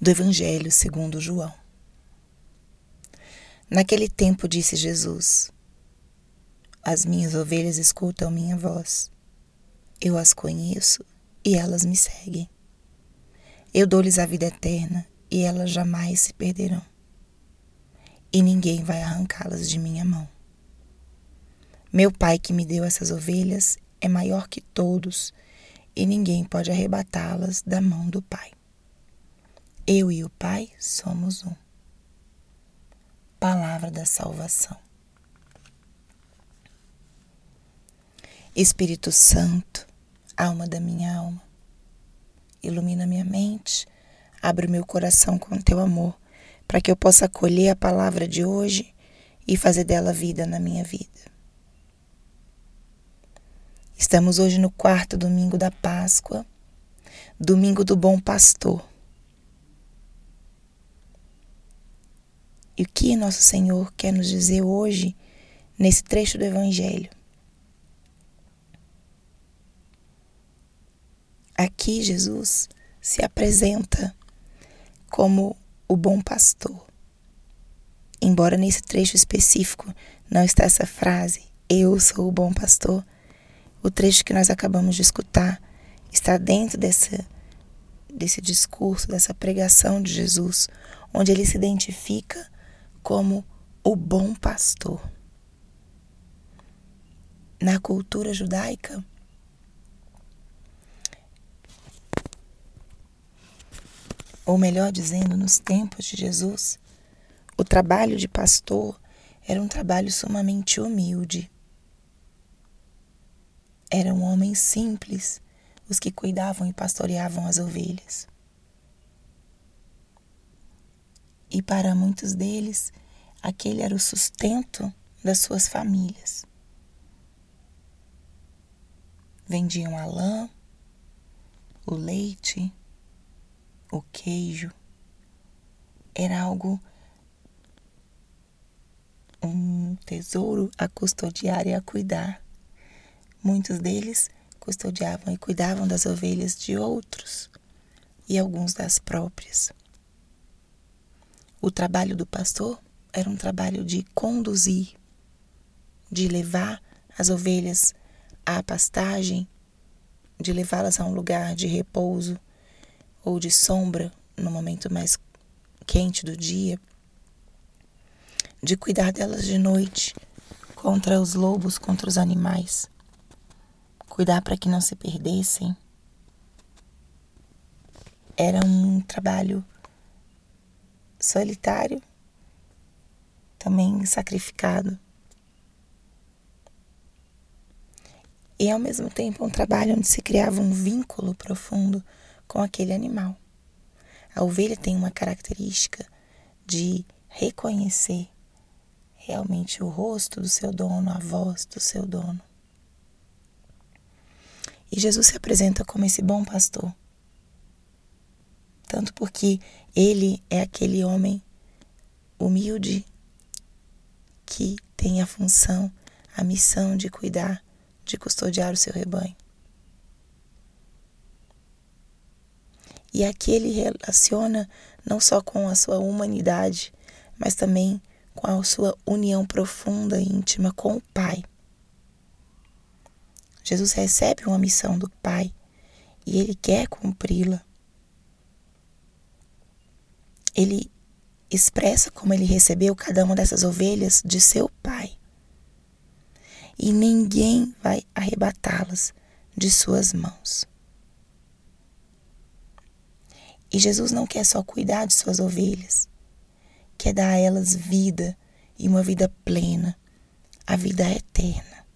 do Evangelho segundo João. Naquele tempo disse Jesus: As minhas ovelhas escutam minha voz. Eu as conheço e elas me seguem. Eu dou-lhes a vida eterna e elas jamais se perderão. E ninguém vai arrancá-las de minha mão. Meu Pai que me deu essas ovelhas é maior que todos e ninguém pode arrebatá-las da mão do Pai. Eu e o Pai somos um. Palavra da salvação. Espírito Santo, alma da minha alma, ilumina minha mente, abre o meu coração com teu amor, para que eu possa acolher a palavra de hoje e fazer dela vida na minha vida. Estamos hoje no quarto domingo da Páscoa, domingo do Bom Pastor. E o que nosso Senhor quer nos dizer hoje nesse trecho do Evangelho? Aqui Jesus se apresenta como o bom pastor. Embora nesse trecho específico não está essa frase, eu sou o bom pastor, o trecho que nós acabamos de escutar está dentro dessa, desse discurso, dessa pregação de Jesus, onde ele se identifica como o bom pastor. Na cultura judaica, ou melhor dizendo, nos tempos de Jesus, o trabalho de pastor era um trabalho sumamente humilde. Eram homens simples os que cuidavam e pastoreavam as ovelhas. E para muitos deles, aquele era o sustento das suas famílias. Vendiam a lã, o leite, o queijo. Era algo, um tesouro a custodiar e a cuidar. Muitos deles custodiavam e cuidavam das ovelhas de outros e alguns das próprias. O trabalho do pastor era um trabalho de conduzir, de levar as ovelhas à pastagem, de levá-las a um lugar de repouso ou de sombra no momento mais quente do dia, de cuidar delas de noite contra os lobos, contra os animais, cuidar para que não se perdessem. Era um trabalho solitário, também sacrificado. E ao mesmo tempo um trabalho onde se criava um vínculo profundo com aquele animal. A ovelha tem uma característica de reconhecer realmente o rosto do seu dono, a voz do seu dono. E Jesus se apresenta como esse bom pastor tanto porque ele é aquele homem humilde que tem a função, a missão de cuidar, de custodiar o seu rebanho. E aqui ele relaciona não só com a sua humanidade, mas também com a sua união profunda e íntima com o Pai. Jesus recebe uma missão do Pai e ele quer cumpri-la ele expressa como ele recebeu cada uma dessas ovelhas de seu pai. E ninguém vai arrebatá-las de suas mãos. E Jesus não quer só cuidar de suas ovelhas, quer dar a elas vida e uma vida plena, a vida eterna,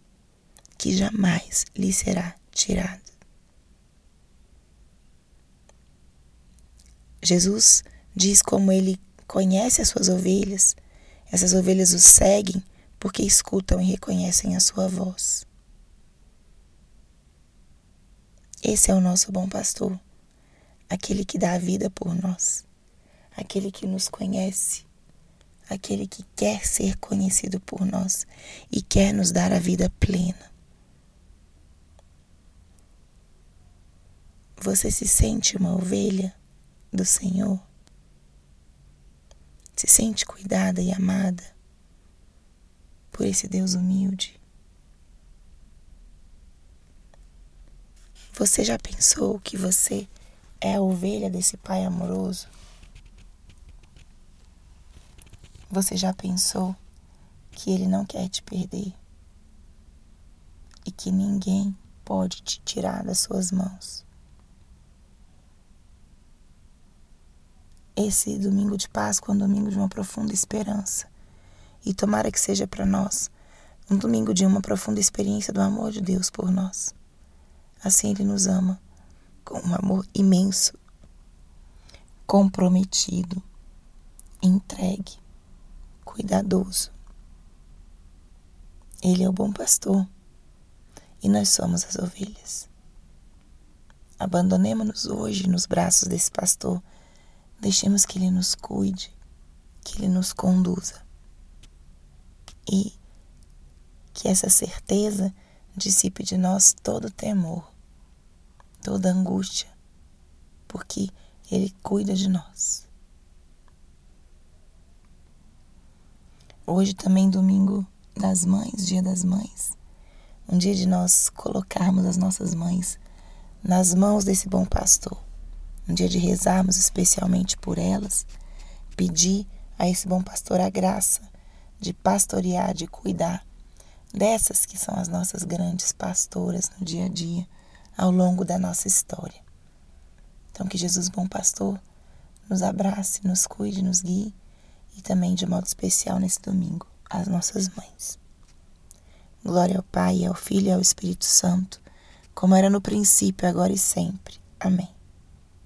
que jamais lhe será tirada. Jesus diz como ele conhece as suas ovelhas. Essas ovelhas o seguem porque escutam e reconhecem a sua voz. Esse é o nosso bom pastor, aquele que dá a vida por nós, aquele que nos conhece, aquele que quer ser conhecido por nós e quer nos dar a vida plena. Você se sente uma ovelha do Senhor? Se sente cuidada e amada por esse Deus humilde? Você já pensou que você é a ovelha desse Pai amoroso? Você já pensou que Ele não quer te perder e que ninguém pode te tirar das suas mãos? Esse domingo de Páscoa é um domingo de uma profunda esperança e tomara que seja para nós um domingo de uma profunda experiência do amor de Deus por nós. Assim Ele nos ama, com um amor imenso, comprometido, entregue, cuidadoso. Ele é o bom pastor e nós somos as ovelhas. Abandonemos-nos hoje nos braços desse pastor, deixemos que ele nos cuide, que ele nos conduza e que essa certeza dissipe de nós todo temor toda angústia, porque Ele cuida de nós. Hoje também domingo das mães, dia das mães, um dia de nós colocarmos as nossas mães nas mãos desse bom pastor, um dia de rezarmos especialmente por elas, pedir a esse bom pastor a graça de pastorear, de cuidar dessas que são as nossas grandes pastoras no dia a dia ao longo da nossa história. Então, que Jesus, bom pastor, nos abrace, nos cuide, nos guie e também, de modo especial, nesse domingo, as nossas mães. Glória ao Pai, ao Filho e ao Espírito Santo, como era no princípio, agora e sempre. Amém.